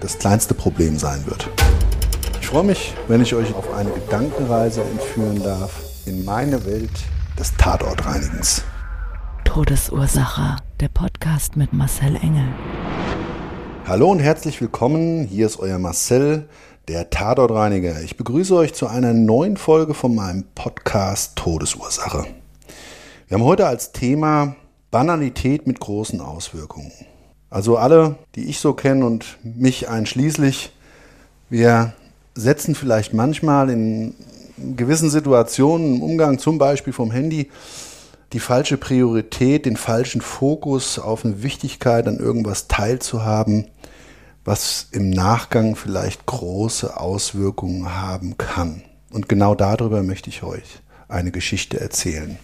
das kleinste Problem sein wird. Ich freue mich, wenn ich euch auf eine Gedankenreise entführen darf in meine Welt des Tatortreinigens. Todesursache. Der Podcast mit Marcel Engel. Hallo und herzlich willkommen. Hier ist euer Marcel, der Tatortreiniger. Ich begrüße euch zu einer neuen Folge von meinem Podcast Todesursache. Wir haben heute als Thema Banalität mit großen Auswirkungen. Also alle, die ich so kenne und mich einschließlich, wir setzen vielleicht manchmal in gewissen Situationen im Umgang zum Beispiel vom Handy die falsche Priorität, den falschen Fokus auf eine Wichtigkeit an irgendwas teilzuhaben, was im Nachgang vielleicht große Auswirkungen haben kann. Und genau darüber möchte ich euch eine Geschichte erzählen.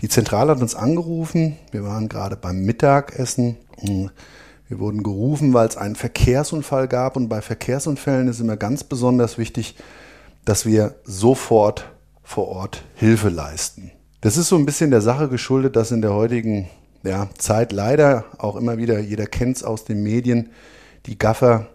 Die Zentrale hat uns angerufen. Wir waren gerade beim Mittagessen. Wir wurden gerufen, weil es einen Verkehrsunfall gab. Und bei Verkehrsunfällen ist immer ganz besonders wichtig, dass wir sofort vor Ort Hilfe leisten. Das ist so ein bisschen der Sache geschuldet, dass in der heutigen ja, Zeit leider auch immer wieder, jeder kennt es aus den Medien, die Gaffer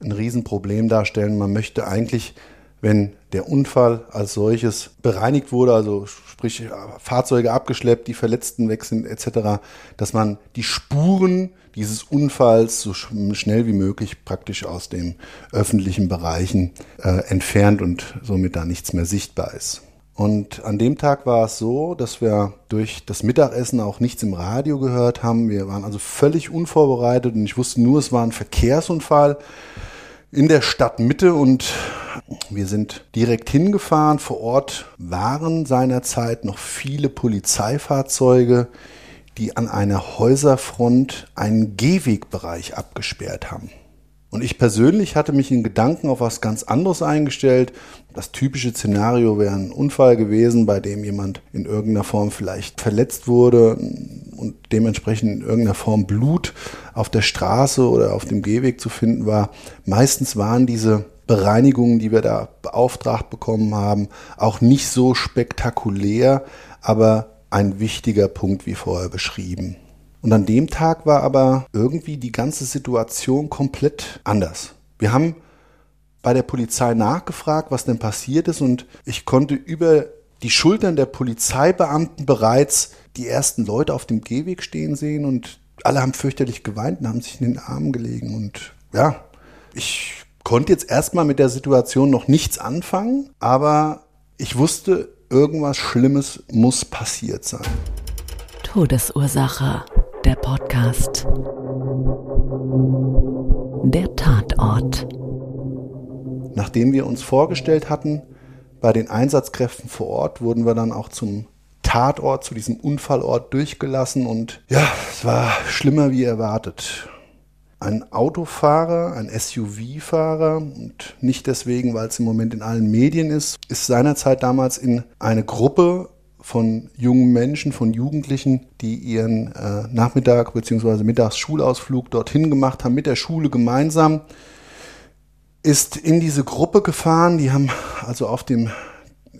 ein Riesenproblem darstellen. Man möchte eigentlich, wenn der Unfall als solches bereinigt wurde, also sprich Fahrzeuge abgeschleppt, die Verletzten weg sind etc., dass man die Spuren dieses Unfalls so schnell wie möglich praktisch aus den öffentlichen Bereichen äh, entfernt und somit da nichts mehr sichtbar ist. Und an dem Tag war es so, dass wir durch das Mittagessen auch nichts im Radio gehört haben. Wir waren also völlig unvorbereitet und ich wusste nur, es war ein Verkehrsunfall in der Stadtmitte und wir sind direkt hingefahren. Vor Ort waren seinerzeit noch viele Polizeifahrzeuge, die an einer Häuserfront einen Gehwegbereich abgesperrt haben. Und ich persönlich hatte mich in Gedanken auf was ganz anderes eingestellt. Das typische Szenario wäre ein Unfall gewesen, bei dem jemand in irgendeiner Form vielleicht verletzt wurde und dementsprechend in irgendeiner Form Blut auf der Straße oder auf dem Gehweg zu finden war. Meistens waren diese Bereinigungen, die wir da beauftragt bekommen haben, auch nicht so spektakulär, aber ein wichtiger Punkt wie vorher beschrieben. Und an dem Tag war aber irgendwie die ganze Situation komplett anders. Wir haben bei der Polizei nachgefragt, was denn passiert ist und ich konnte über die Schultern der Polizeibeamten bereits die ersten Leute auf dem Gehweg stehen sehen und alle haben fürchterlich geweint und haben sich in den Armen gelegen und ja, ich konnte jetzt erstmal mit der Situation noch nichts anfangen, aber ich wusste, irgendwas Schlimmes muss passiert sein. Todesursache der Podcast. Der Tatort. Nachdem wir uns vorgestellt hatten, bei den Einsatzkräften vor Ort wurden wir dann auch zum Tatort, zu diesem Unfallort durchgelassen und ja, es war schlimmer wie erwartet. Ein Autofahrer, ein SUV-Fahrer und nicht deswegen, weil es im Moment in allen Medien ist, ist seinerzeit damals in eine Gruppe von jungen Menschen, von Jugendlichen, die ihren äh, Nachmittag bzw. Mittagsschulausflug dorthin gemacht haben, mit der Schule gemeinsam, ist in diese Gruppe gefahren. Die haben also auf dem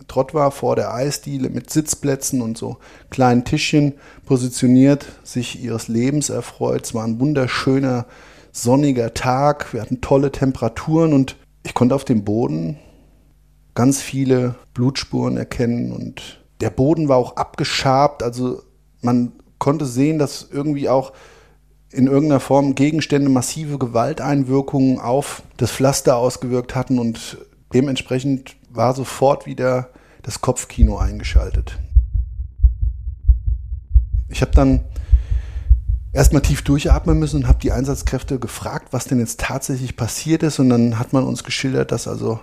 Trott war vor der Eisdiele mit Sitzplätzen und so kleinen Tischchen positioniert, sich ihres Lebens erfreut. Es war ein wunderschöner, sonniger Tag. Wir hatten tolle Temperaturen und ich konnte auf dem Boden ganz viele Blutspuren erkennen und der Boden war auch abgeschabt, also man konnte sehen, dass irgendwie auch in irgendeiner Form Gegenstände massive Gewalteinwirkungen auf das Pflaster ausgewirkt hatten und dementsprechend war sofort wieder das Kopfkino eingeschaltet. Ich habe dann erstmal tief durchatmen müssen und habe die Einsatzkräfte gefragt, was denn jetzt tatsächlich passiert ist. Und dann hat man uns geschildert, dass also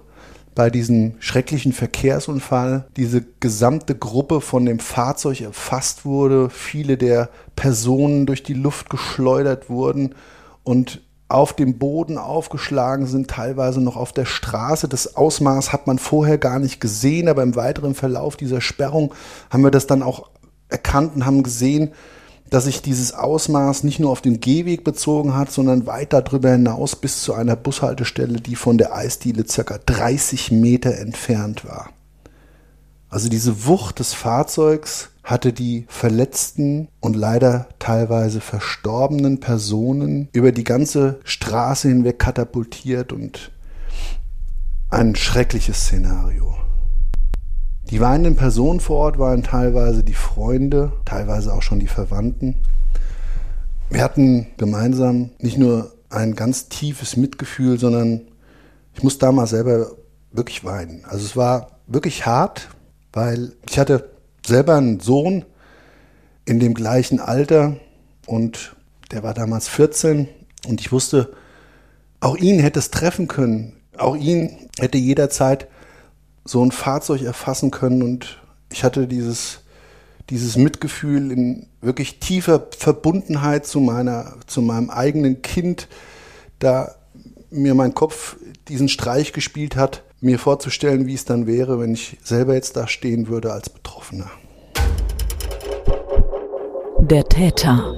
bei diesem schrecklichen Verkehrsunfall diese gesamte Gruppe von dem Fahrzeug erfasst wurde, viele der Personen durch die Luft geschleudert wurden und auf dem Boden aufgeschlagen sind, teilweise noch auf der Straße. Das Ausmaß hat man vorher gar nicht gesehen, aber im weiteren Verlauf dieser Sperrung haben wir das dann auch erkannt und haben gesehen, dass sich dieses Ausmaß nicht nur auf den Gehweg bezogen hat, sondern weit darüber hinaus bis zu einer Bushaltestelle, die von der Eisdiele circa 30 Meter entfernt war. Also diese Wucht des Fahrzeugs hatte die verletzten und leider teilweise verstorbenen Personen über die ganze Straße hinweg katapultiert und ein schreckliches Szenario. Die weinenden Personen vor Ort waren teilweise die Freunde, teilweise auch schon die Verwandten. Wir hatten gemeinsam nicht nur ein ganz tiefes Mitgefühl, sondern ich muss da mal selber wirklich weinen. Also es war wirklich hart, weil ich hatte selber einen Sohn in dem gleichen Alter und der war damals 14 und ich wusste, auch ihn hätte es treffen können. Auch ihn hätte jederzeit so ein Fahrzeug erfassen können und ich hatte dieses, dieses Mitgefühl in wirklich tiefer Verbundenheit zu meiner, zu meinem eigenen Kind, da mir mein Kopf diesen Streich gespielt hat, mir vorzustellen, wie es dann wäre, wenn ich selber jetzt da stehen würde als Betroffener. Der Täter.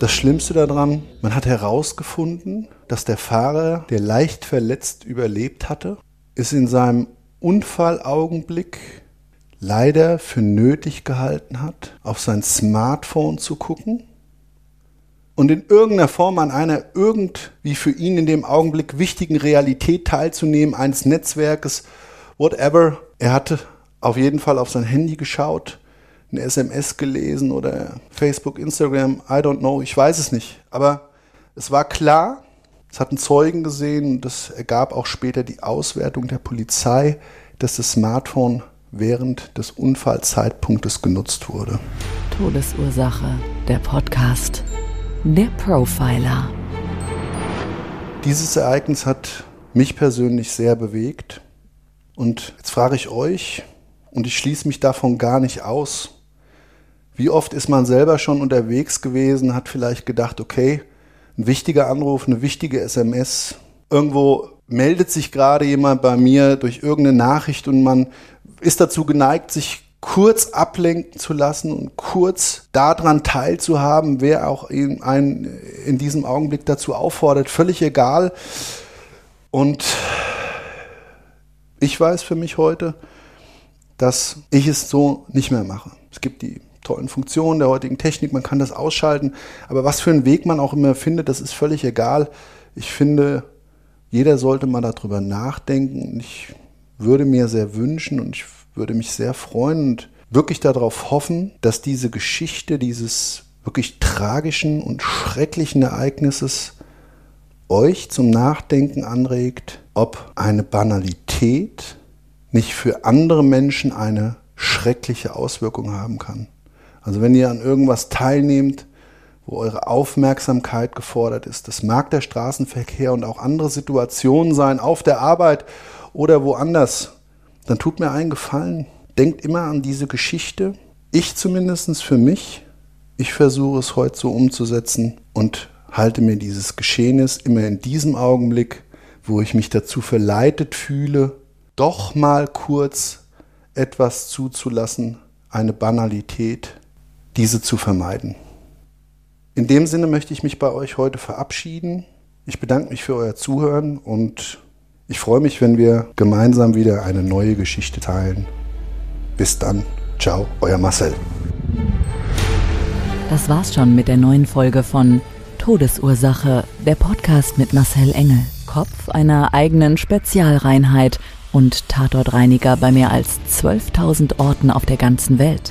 Das Schlimmste daran, man hat herausgefunden, dass der Fahrer, der leicht verletzt überlebt hatte, es in seinem Unfallaugenblick leider für nötig gehalten hat, auf sein Smartphone zu gucken und in irgendeiner Form an einer irgendwie für ihn in dem Augenblick wichtigen Realität teilzunehmen, eines Netzwerkes, whatever. Er hatte auf jeden Fall auf sein Handy geschaut, eine SMS gelesen oder Facebook, Instagram, I don't know, ich weiß es nicht. Aber es war klar, es hatten Zeugen gesehen und das ergab auch später die Auswertung der Polizei, dass das Smartphone während des Unfallzeitpunktes genutzt wurde. Todesursache, der Podcast. Der Profiler. Dieses Ereignis hat mich persönlich sehr bewegt. Und jetzt frage ich euch, und ich schließe mich davon gar nicht aus, wie oft ist man selber schon unterwegs gewesen, hat vielleicht gedacht, okay, ein wichtiger Anruf, eine wichtige SMS. Irgendwo meldet sich gerade jemand bei mir durch irgendeine Nachricht und man ist dazu geneigt, sich kurz ablenken zu lassen und kurz daran teilzuhaben, wer auch einen in diesem Augenblick dazu auffordert, völlig egal. Und ich weiß für mich heute, dass ich es so nicht mehr mache. Es gibt die tollen Funktionen der heutigen Technik, man kann das ausschalten. Aber was für einen Weg man auch immer findet, das ist völlig egal. Ich finde, jeder sollte mal darüber nachdenken. Ich würde mir sehr wünschen und ich würde mich sehr freuen und wirklich darauf hoffen, dass diese Geschichte dieses wirklich tragischen und schrecklichen Ereignisses euch zum Nachdenken anregt, ob eine Banalität nicht für andere Menschen eine schreckliche Auswirkung haben kann. Also wenn ihr an irgendwas teilnehmt, wo eure Aufmerksamkeit gefordert ist, das mag der Straßenverkehr und auch andere Situationen sein, auf der Arbeit oder woanders, dann tut mir einen Gefallen. Denkt immer an diese Geschichte. Ich zumindest für mich, ich versuche es heute so umzusetzen und halte mir dieses Geschehnis immer in diesem Augenblick, wo ich mich dazu verleitet fühle, doch mal kurz etwas zuzulassen, eine Banalität, diese zu vermeiden. In dem Sinne möchte ich mich bei euch heute verabschieden. Ich bedanke mich für euer Zuhören und ich freue mich, wenn wir gemeinsam wieder eine neue Geschichte teilen. Bis dann. Ciao, euer Marcel. Das war's schon mit der neuen Folge von Todesursache, der Podcast mit Marcel Engel, Kopf einer eigenen Spezialreinheit und Tatortreiniger bei mehr als 12.000 Orten auf der ganzen Welt.